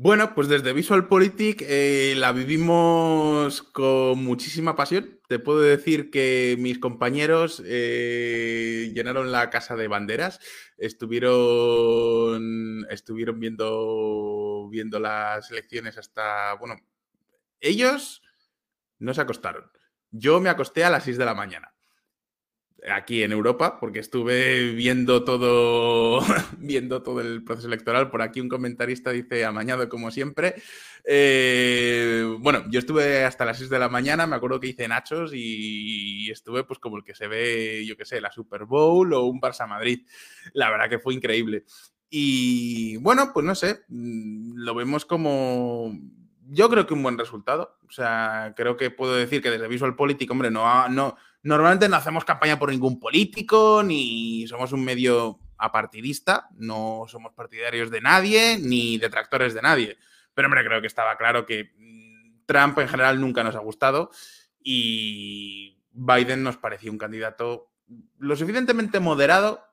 Bueno, pues desde VisualPolitik eh, la vivimos con muchísima pasión. Te puedo decir que mis compañeros eh, llenaron la casa de banderas, estuvieron, estuvieron viendo, viendo las elecciones hasta, bueno, ellos no se acostaron. Yo me acosté a las 6 de la mañana aquí en Europa, porque estuve viendo todo, viendo todo el proceso electoral. Por aquí un comentarista dice amañado como siempre. Eh, bueno, yo estuve hasta las 6 de la mañana, me acuerdo que hice nachos y estuve pues como el que se ve, yo qué sé, la Super Bowl o un Barça Madrid. La verdad que fue increíble. Y bueno, pues no sé, mm, lo vemos como yo creo que un buen resultado. O sea, creo que puedo decir que desde Visual Politics, hombre, no, no, normalmente no hacemos campaña por ningún político, ni somos un medio apartidista, no somos partidarios de nadie, ni detractores de nadie. Pero, hombre, creo que estaba claro que mm, Trump en general nunca nos ha gustado y Biden nos parecía un candidato lo suficientemente moderado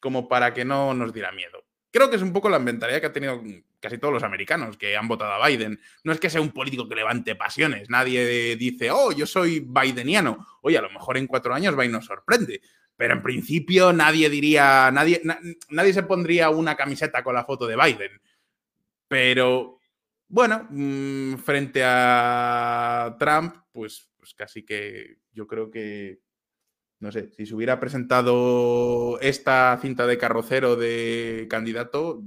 como para que no nos diera miedo. Creo que es un poco la mentalidad que ha tenido casi todos los americanos que han votado a Biden. No es que sea un político que levante pasiones. Nadie dice, oh, yo soy bideniano. Oye, a lo mejor en cuatro años Biden nos sorprende. Pero en principio nadie diría, nadie, nadie se pondría una camiseta con la foto de Biden. Pero bueno, mm, frente a Trump, pues, pues casi que yo creo que no sé, si se hubiera presentado esta cinta de carrocero de candidato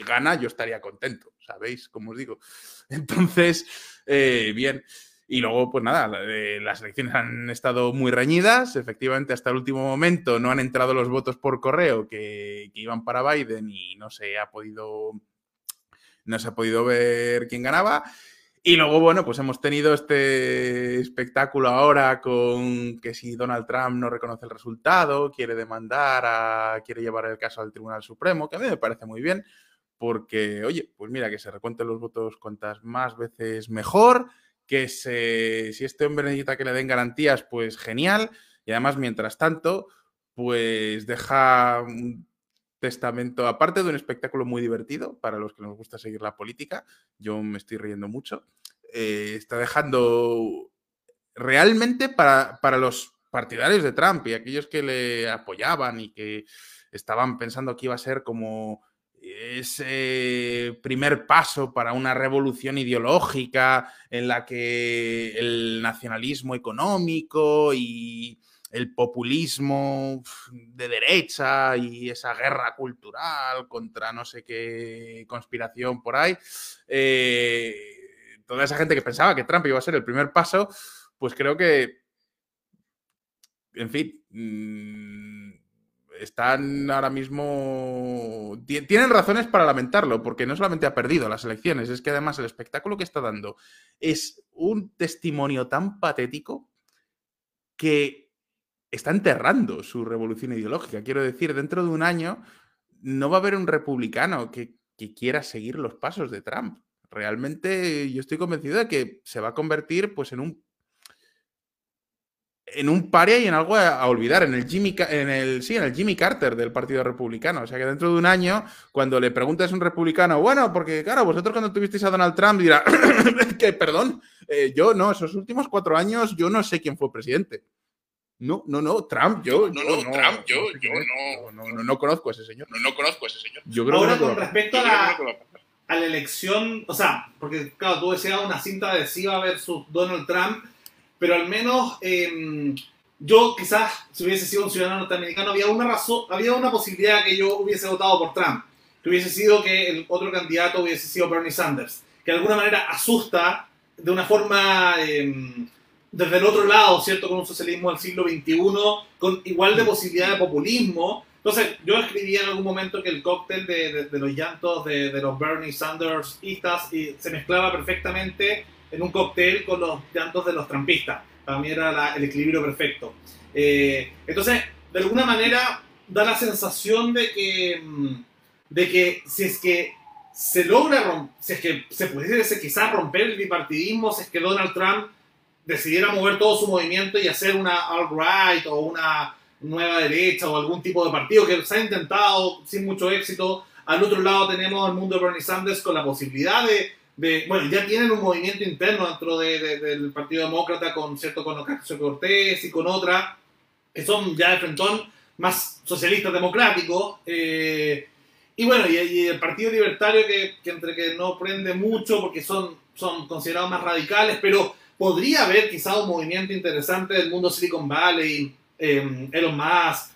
gana, yo estaría contento, ¿sabéis? Como os digo. Entonces, eh, bien. Y luego, pues nada, las elecciones han estado muy reñidas. Efectivamente, hasta el último momento no han entrado los votos por correo que, que iban para Biden y no se ha podido. No se ha podido ver quién ganaba. Y luego, bueno, pues hemos tenido este espectáculo ahora con que si Donald Trump no reconoce el resultado, quiere demandar, a, quiere llevar el caso al Tribunal Supremo, que a mí me parece muy bien, porque, oye, pues mira, que se recuenten los votos cuantas más veces mejor, que si este hombre necesita que le den garantías, pues genial, y además, mientras tanto, pues deja testamento, aparte de un espectáculo muy divertido para los que nos gusta seguir la política, yo me estoy riendo mucho, eh, está dejando realmente para, para, los partidarios de Trump y aquellos que le apoyaban y que estaban pensando que iba a ser como ese primer paso para una revolución ideológica en la que el nacionalismo económico y el populismo de derecha y esa guerra cultural contra no sé qué conspiración por ahí. Eh, toda esa gente que pensaba que Trump iba a ser el primer paso, pues creo que, en fin, mm, están ahora mismo... Tienen razones para lamentarlo, porque no solamente ha perdido las elecciones, es que además el espectáculo que está dando es un testimonio tan patético que está enterrando su revolución ideológica. Quiero decir, dentro de un año no va a haber un republicano que, quiera seguir los pasos de Trump. Realmente yo estoy convencido de que se va a convertir pues, en un en un paria y en algo a, olvidar, en el Jimmy en el sí, en el Jimmy Carter del Partido Republicano. O sea que dentro de un año, cuando le preguntes a un republicano, bueno, porque claro, vosotros cuando tuvisteis a Donald Trump dirá que perdón, eh, yo no, esos últimos cuatro años yo no sé quién fue presidente. No, no, no, Trump, yo. No, no, Trump, yo, yo no, no, no, conozco a ese señor. No, no conozco a ese señor. Yo creo Ahora, con respecto a la, a la elección, o sea, porque, claro, tú decías una cinta adhesiva versus Donald Trump, pero al menos eh, yo, quizás, si hubiese sido un ciudadano norteamericano, había una razón, había una posibilidad que yo hubiese votado por Trump, que hubiese sido que el otro candidato hubiese sido Bernie Sanders, que de alguna manera asusta de una forma. Eh, desde el otro lado, ¿cierto? Con un socialismo del siglo XXI, con igual de posibilidad de populismo. Entonces, yo escribí en algún momento que el cóctel de, de, los llantos de, de, los Bernie Sanders y se mezclaba perfectamente en un cóctel con los llantos de los trampistas. Para mí era el equilibrio perfecto. Eh, entonces, de alguna manera, da la sensación de que, mm, de que si es que se logra, si es que se pudiese quizás romper el bipartidismo, si es que Donald Trump decidiera mover todo su movimiento y hacer una alt-right o una nueva derecha o algún tipo de partido que se ha intentado sin mucho éxito, Al otro lado tenemos el mundo de Bernie Sanders con la posibilidad de, bueno, ya tienen un movimiento interno dentro del Partido Demócrata con cierto con Ocasio Cortés y con otra, que son ya de frentón más socialistas democráticos. Eh, y bueno, y, el Partido Libertario que, entre que no prende mucho porque son, son considerados más radicales, pero podría haber quizá un movimiento interesante del mundo Silicon Valley, eh, Elon Musk,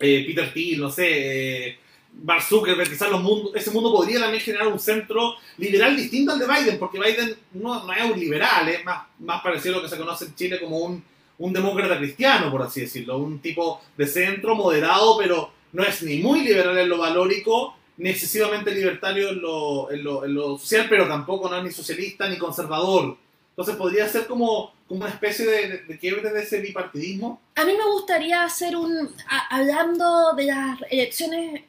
eh, Peter Thiel, no sé, Mark Zuckerberg, los mundos, ese mundo podría también generar un centro liberal distinto al de Biden, porque Biden no, no es un liberal, es más, más parecido a lo que se conoce en Chile como un, un demócrata cristiano, por así decirlo, un tipo de centro moderado, pero no es ni muy liberal en lo valórico, ni excesivamente libertario en lo, en lo, en lo social, pero tampoco no es ni socialista ni conservador. Entonces podría ser como, como una especie de, de, quiebre de ese bipartidismo. A mí me gustaría hacer un, hablando de las elecciones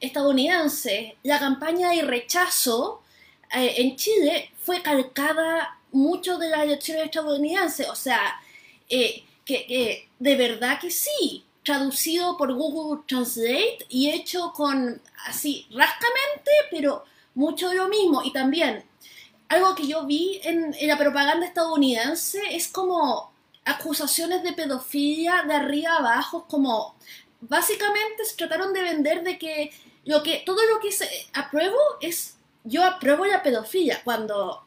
estadounidenses, la campaña de rechazo eh, en Chile fue calcada mucho de las elecciones estadounidenses, o sea, eh, que, de verdad que sí, traducido por Google Translate y hecho con así rascamente, pero mucho de lo mismo. Y también algo que yo vi en, la propaganda estadounidense es como acusaciones de pedofilia de arriba abajo, como básicamente se trataron de vender de que lo que todo lo que se apruebo es yo apruebo la pedofilia cuando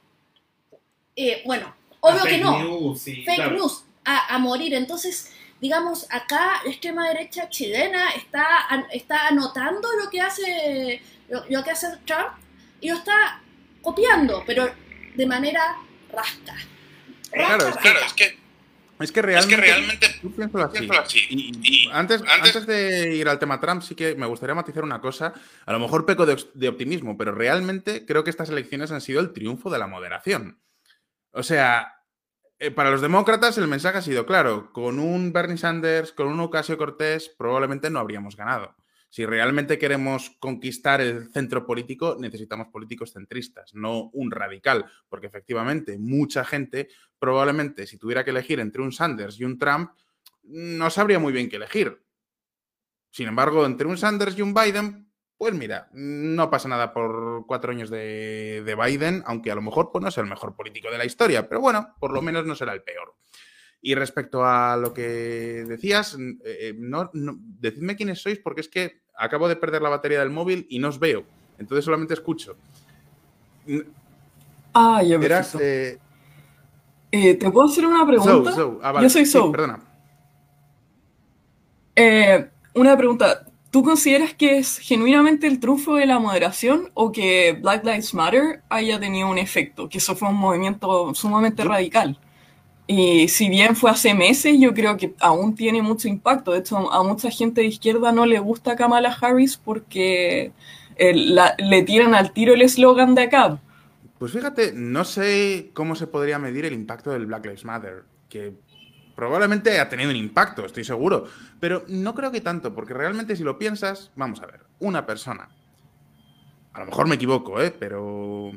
eh, bueno obvio que no fake news a, a morir. Entonces digamos, acá la extrema derecha chilena está, está anotando lo que hace lo, que hace Trump y lo está copiando, pero de manera rasca. claro, es que, es que realmente, así. Y, antes, antes, de ir al tema Trump, sí que me gustaría matizar una cosa. A lo mejor peco de, de, optimismo, pero realmente creo que estas elecciones han sido el triunfo de la moderación. O sea, eh, para los demócratas el mensaje ha sido claro, con un Bernie Sanders, con un Ocasio Cortés, probablemente no habríamos ganado. Si realmente queremos conquistar el centro político, necesitamos políticos centristas, no un radical, porque efectivamente mucha gente probablemente si tuviera que elegir entre un Sanders y un Trump, no sabría muy bien qué elegir. Sin embargo, entre un Sanders y un Biden, pues mira, no pasa nada por cuatro años de, Biden, aunque a lo mejor pues, no sea el mejor político de la historia, pero bueno, por lo menos no será el peor. Y respecto a lo que decías, eh, eh, no, decidme quiénes sois porque es que acabo de perder la batería del móvil y no os veo, entonces solamente escucho. Ah, ya me eh, ¿Te puedo hacer una pregunta? Ah, Yo soy So. perdona. una pregunta. ¿Tú consideras que es genuinamente el triunfo de la moderación o que Black Lives Matter haya tenido un efecto? Que eso fue un movimiento sumamente radical. Y si bien fue hace meses, yo creo que aún tiene mucho impacto. De hecho, a mucha gente de izquierda no le gusta Kamala Harris porque eh, le tiran al tiro el eslogan de acá. Pues fíjate, no sé cómo se podría medir el impacto del Black Lives Matter, que Probablemente ha tenido un impacto, estoy seguro, pero no creo que tanto, porque realmente si lo piensas, vamos a ver, una persona, a lo mejor me equivoco, ¿eh? pero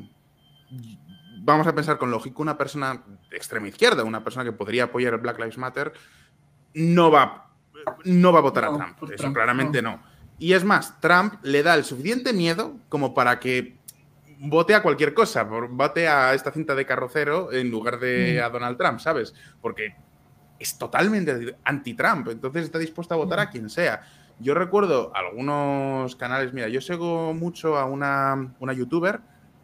vamos a pensar con lógica, una persona de extrema izquierda, una persona que podría apoyar el Black Lives Matter, no va, no va a votar a Trump, eso claramente no. Y es más, Trump le da el suficiente miedo como para que vote a cualquier cosa, vote a esta cinta de carrocero en lugar de mm. a Donald Trump, ¿sabes? Porque es totalmente anti-Trump, entonces está dispuesto a votar a quien sea. Yo recuerdo algunos canales, mira, yo sigo mucho a una, una youtuber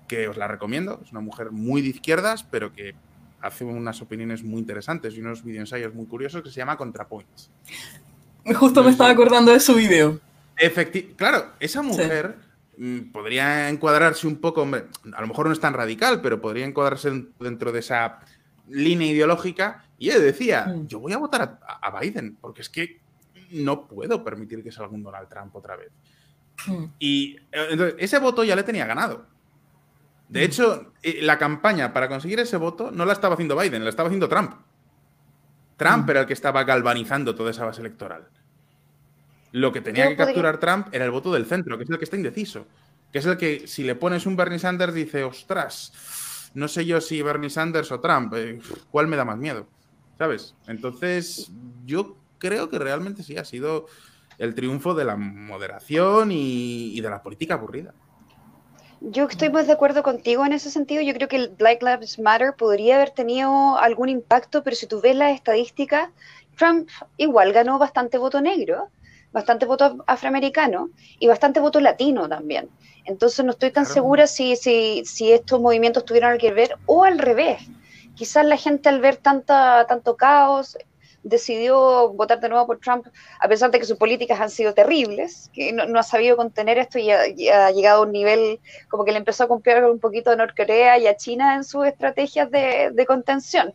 que os la recomiendo, es una mujer muy de izquierdas, pero que hace unas opiniones muy interesantes y unos videoensayos muy curiosos que se llama ContraPoints. Justo me estaba acordando de su video. claro, esa mujer mm, podría encuadrarse un poco, hombre, a lo mejor no es tan radical, pero podría encuadrarse dentro de esa línea ideológica y él decía, mm. yo voy a votar a, Biden, porque es que no puedo permitir que salga un Donald Trump otra vez. Mm. Y eh, entonces, ese voto ya le tenía ganado. De hecho, eh, la campaña para conseguir ese voto no la estaba haciendo Biden, la estaba haciendo Trump. Trump era el que estaba galvanizando toda esa base electoral. Lo que tenía que capturar Trump era el voto del centro, que es el que está indeciso. Que es el que, si le pones un Bernie Sanders, dice, ostras, no sé yo si Bernie Sanders o Trump, eh, ¿cuál me da más miedo? ¿Sabes? Entonces, yo creo que realmente sí ha sido el triunfo de la moderación y, de la política aburrida. Yo estoy más de acuerdo contigo en ese sentido. Yo creo que el Black Lives Matter podría haber tenido algún impacto, pero si tú ves las estadísticas, Trump igual ganó bastante voto negro, bastante voto afroamericano y bastante voto latino también. Entonces no estoy tan segura si, si, si estos movimientos tuvieron que ver o al revés. Quizás la gente al ver tanta, tanto caos decidió votar de nuevo por Trump, a pesar de que sus políticas han sido terribles, que no, ha sabido contener esto y ha, llegado a un nivel como que le empezó a comprar un poquito a Norcorea y a China en sus estrategias de, contención.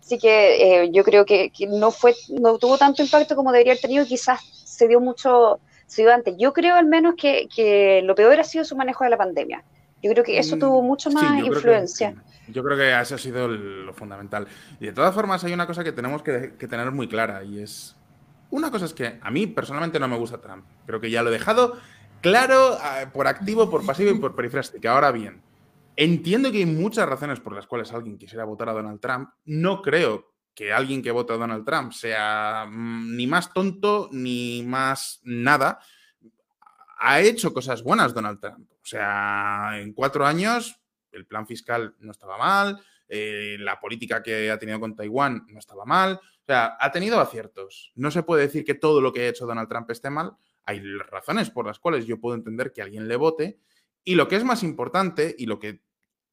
Así que eh, yo creo que, no fue, no tuvo tanto impacto como debería haber tenido, quizás se dio mucho, se dio antes. Yo creo al menos que, que lo peor ha sido su manejo de la pandemia. Yo creo que eso mm, tuvo mucho más influencia. yo creo que eso ha sido lo fundamental. Y de todas formas hay una cosa que tenemos que, tener muy clara y es... Una cosa es que a mí personalmente no me gusta Trump. Creo que ya lo he dejado claro ah, por activo, por pasivo y por perifrástica. Ahora bien, entiendo que hay muchas razones por las cuales alguien quisiera votar a Donald Trump. No creo que alguien que vote a Donald Trump sea mm, ni más tonto ni más nada ha hecho cosas buenas Donald Trump. O sea, en cuatro años el plan fiscal no estaba mal, eh, la política que ha tenido con Taiwán no estaba mal. O sea, ha tenido aciertos. No se puede decir que todo lo que ha hecho Donald Trump esté mal. Hay razones por las cuales yo puedo entender que alguien le vote. Y lo que es más importante y lo que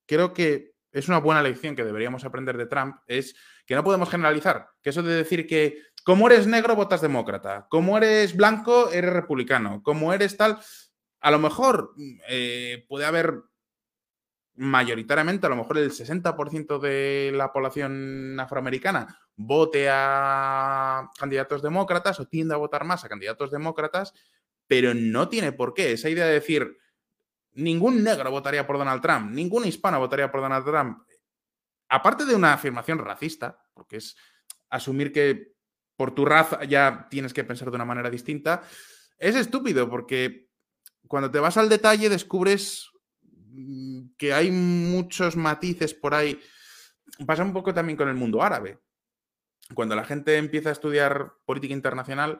creo que es una buena lección que deberíamos aprender de Trump es que no podemos generalizar. Que eso de decir que como eres negro, votas demócrata. Como eres blanco, eres republicano. Como eres tal, a lo mejor eh, puede haber mayoritariamente, a lo mejor el 60% de la población afroamericana vote a candidatos demócratas o tiende a votar más a candidatos demócratas, pero no tiene por qué. Esa idea de decir, ningún negro votaría por Donald Trump, ningún hispano votaría por Donald Trump, aparte de una afirmación racista, porque es asumir que por tu raza ya tienes que pensar de una manera distinta, es estúpido porque cuando te vas al detalle descubres mm, que hay muchos matices por ahí. Pasa un poco también con el mundo árabe. Cuando la gente empieza a estudiar política internacional,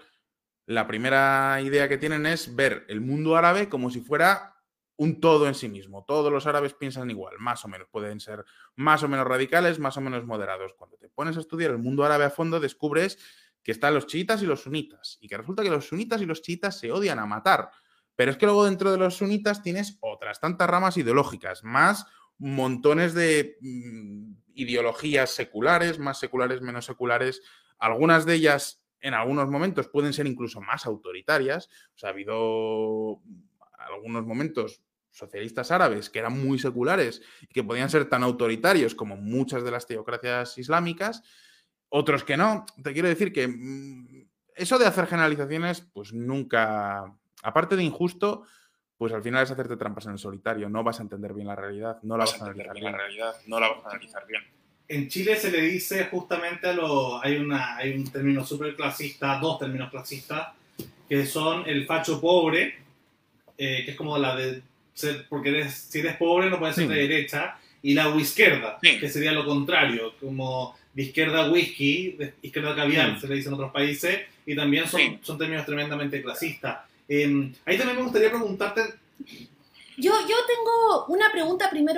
la primera idea que tienen es ver el mundo árabe como si fuera un todo en sí mismo. Todos los árabes piensan igual, más o menos. Pueden ser más o menos radicales, más o menos moderados. Cuando te pones a estudiar el mundo árabe a fondo, descubres que están los chiitas y los sunitas, y que resulta que los sunitas y los chiitas se odian a matar. Pero es que luego dentro de los sunitas tienes otras tantas ramas ideológicas, más montones de mm, ideologías seculares, más seculares, menos seculares. Algunas de ellas en algunos momentos pueden ser incluso más autoritarias. O sea, ha habido algunos momentos socialistas árabes que eran muy seculares y que podían ser tan autoritarios como muchas de las teocracias islámicas otros que no. Te quiero decir que mm, eso de hacer generalizaciones, pues nunca, aparte de injusto, pues al final es hacerte trampas en el solitario. No vas a entender bien la realidad, no la vas, a analizar bien. La realidad, no la vas a analizar bien. En Chile se le dice justamente a lo. Hay, una, hay un término súper clasista, dos términos clasistas, que son el facho pobre, eh, que es como la de ser. Porque eres, si eres pobre no puedes ser de derecha, y la izquierda, que sería lo contrario, como de izquierda whisky, de izquierda caviar, mm. se le dice en otros países, y también son, son términos tremendamente clasistas. Em, ahí también me gustaría preguntarte... Yo, yo tengo una pregunta primero